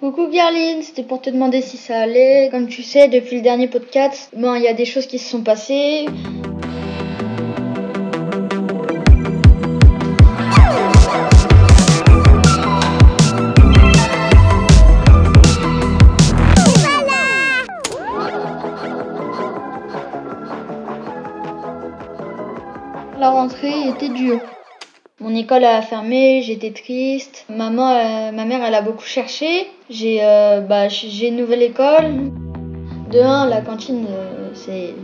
Coucou Garline, c'était pour te demander si ça allait. Comme tu sais, depuis le dernier podcast, bon, il y a des choses qui se sont passées. La rentrée était dure. Mon école a fermé, j'étais triste. Maman, euh, ma mère, elle a beaucoup cherché. J'ai euh, bah, j'ai une nouvelle école. De un, la cantine, euh, c'est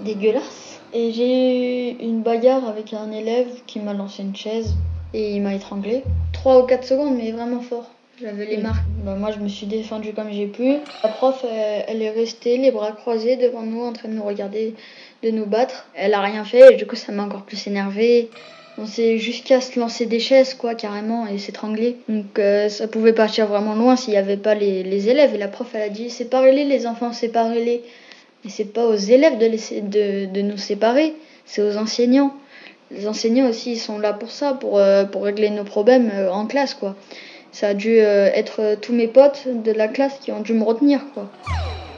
dégueulasse. Et j'ai eu une bagarre avec un élève qui m'a lancé une chaise et il m'a étranglé. Trois ou quatre secondes, mais vraiment fort. J'avais les marques. Bah, moi, je me suis défendue comme j'ai pu. La prof, elle est restée les bras croisés devant nous en train de nous regarder, de nous battre. Elle a rien fait et du coup, ça m'a encore plus énervée. On s'est jusqu'à se lancer des chaises, quoi, carrément, et s'étrangler. Donc euh, ça pouvait partir vraiment loin s'il n'y avait pas les, les, élèves. Et la prof, elle a dit séparez-les, les enfants, séparez-les. Mais c'est pas aux élèves de, laisser, de, de nous séparer, c'est aux enseignants. Les enseignants aussi, ils sont là pour ça, pour, euh, pour régler nos problèmes euh, en classe, quoi. Ça a dû euh, être tous mes potes de la classe qui ont dû me retenir, quoi.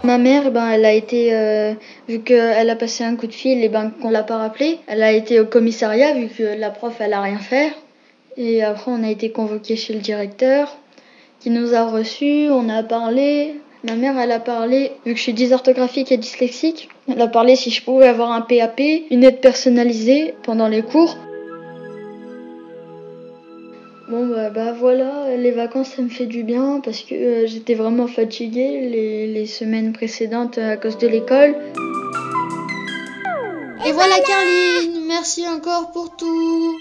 Ma mère, ben, elle a été, euh, vu qu'elle a passé un coup de fil et ben, qu'on l'a pas rappelé, elle a été au commissariat vu que la prof, elle a rien fait. Et après, on a été convoqué chez le directeur qui nous a reçus, on a parlé. Ma mère, elle a parlé, vu que je suis dysorthographique et dyslexique, elle a parlé si je pouvais avoir un PAP, une aide personnalisée pendant les cours. Bon bah, bah, voilà, les vacances ça me fait du bien parce que euh, j'étais vraiment fatiguée les, les, semaines précédentes à cause de l'école. Et voilà Carline, merci encore pour tout.